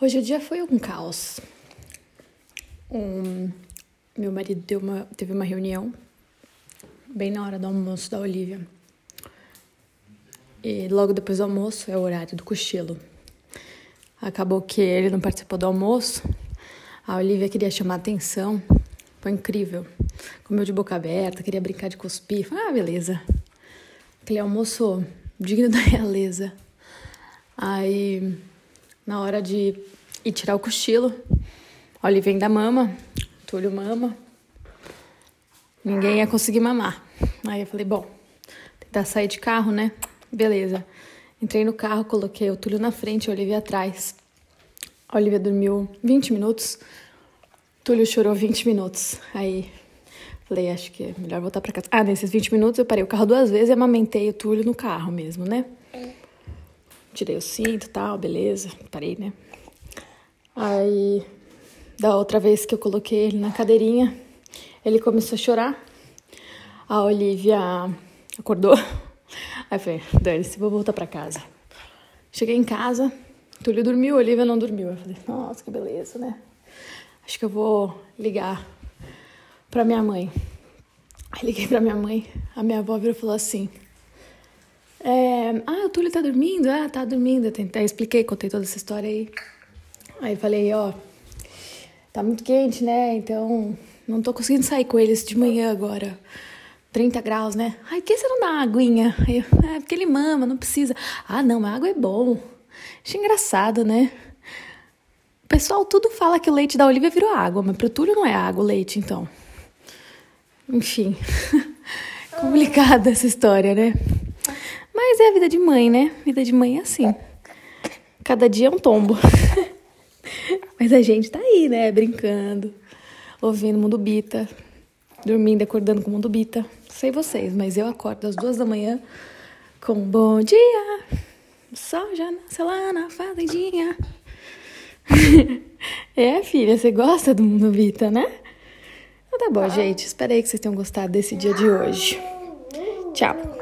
Hoje o dia foi um caos. Um, meu marido uma, teve uma reunião bem na hora do almoço da Olivia. E logo depois do almoço é o horário do cochilo. Acabou que ele não participou do almoço. A Olivia queria chamar atenção. Foi incrível. Comeu de boca aberta, queria brincar de cuspir. Ah, beleza. Aquele almoço digno da realeza. Aí na hora de ir tirar o cochilo. Olivia ainda mama, Túlio mama. Ninguém ia conseguir mamar. Aí eu falei, bom, tentar sair de carro, né? Beleza. Entrei no carro, coloquei o Túlio na frente, a Olivia atrás. A Olivia dormiu 20 minutos. Túlio chorou 20 minutos. Aí falei, acho que é melhor voltar para casa. Ah, nesses 20 minutos eu parei o carro duas vezes e amamentei o Túlio no carro mesmo, né? Tirei o cinto e tal, beleza, parei, né? Aí, da outra vez que eu coloquei ele na cadeirinha, ele começou a chorar. A Olivia acordou. Aí falei, dane-se, vou voltar pra casa. Cheguei em casa, Túlio dormiu, a Olivia não dormiu. Eu falei, nossa, que beleza, né? Acho que eu vou ligar pra minha mãe. Aí liguei pra minha mãe, a minha avó virou e falou assim: ah, o Túlio tá dormindo? Ah, tá dormindo. Eu tentei, expliquei, contei toda essa história aí. Aí falei, ó, tá muito quente, né? Então não tô conseguindo sair com eles de manhã agora. 30 graus, né? Ai, por que você não dá uma aguinha? Aí, é, porque ele mama, não precisa. Ah, não, a água é bom. Achei engraçado, né? O pessoal tudo fala que o leite da Olivia virou água, mas pro Túlio não é água o leite, então. Enfim, complicada essa história, né? Mas é a vida de mãe, né? Vida de mãe é assim. Cada dia é um tombo. Mas a gente tá aí, né? Brincando, ouvindo Mundo Bita, dormindo, acordando com o Mundo Bita. Sei vocês, mas eu acordo às duas da manhã com bom dia. O sol já nasceu lá na fazendinha. é, filha, você gosta do Mundo Bita, né? Então tá bom, gente. Espero aí que vocês tenham gostado desse dia de hoje. Tchau.